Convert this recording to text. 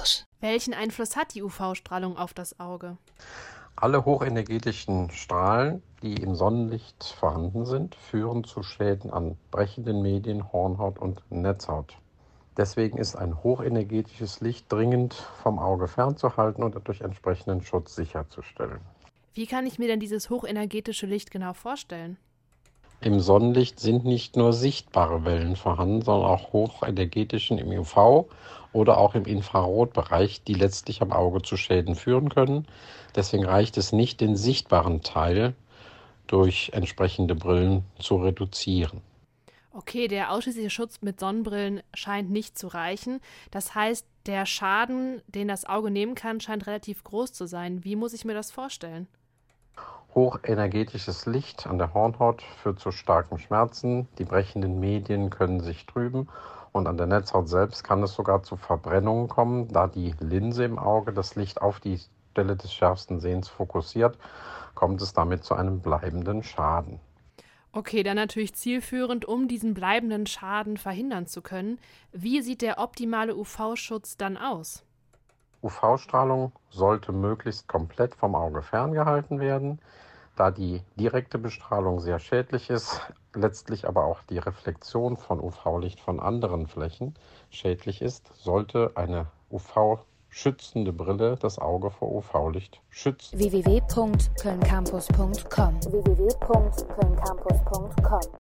aus. Welchen Einfluss hat die UV-Strahlung auf das Auge? Alle hochenergetischen Strahlen, die im Sonnenlicht vorhanden sind, führen zu Schäden an brechenden Medien, Hornhaut und Netzhaut. Deswegen ist ein hochenergetisches Licht dringend vom Auge fernzuhalten und durch entsprechenden Schutz sicherzustellen. Wie kann ich mir denn dieses hochenergetische Licht genau vorstellen? Im Sonnenlicht sind nicht nur sichtbare Wellen vorhanden, sondern auch hochenergetischen im UV oder auch im Infrarotbereich, die letztlich am Auge zu Schäden führen können. Deswegen reicht es nicht, den sichtbaren Teil durch entsprechende Brillen zu reduzieren. Okay, der ausschließliche Schutz mit Sonnenbrillen scheint nicht zu reichen. Das heißt, der Schaden, den das Auge nehmen kann, scheint relativ groß zu sein. Wie muss ich mir das vorstellen? Hochenergetisches Licht an der Hornhaut führt zu starken Schmerzen. Die brechenden Medien können sich trüben und an der Netzhaut selbst kann es sogar zu Verbrennungen kommen, da die Linse im Auge das Licht auf die Stelle des schärfsten Sehens fokussiert, kommt es damit zu einem bleibenden Schaden. Okay, dann natürlich zielführend, um diesen bleibenden Schaden verhindern zu können. Wie sieht der optimale UV-Schutz dann aus? UV-Strahlung sollte möglichst komplett vom Auge ferngehalten werden, da die direkte Bestrahlung sehr schädlich ist, letztlich aber auch die Reflexion von UV-Licht von anderen Flächen schädlich ist, sollte eine UV-schützende Brille das Auge vor UV-Licht schützen. www.kölncampus.com www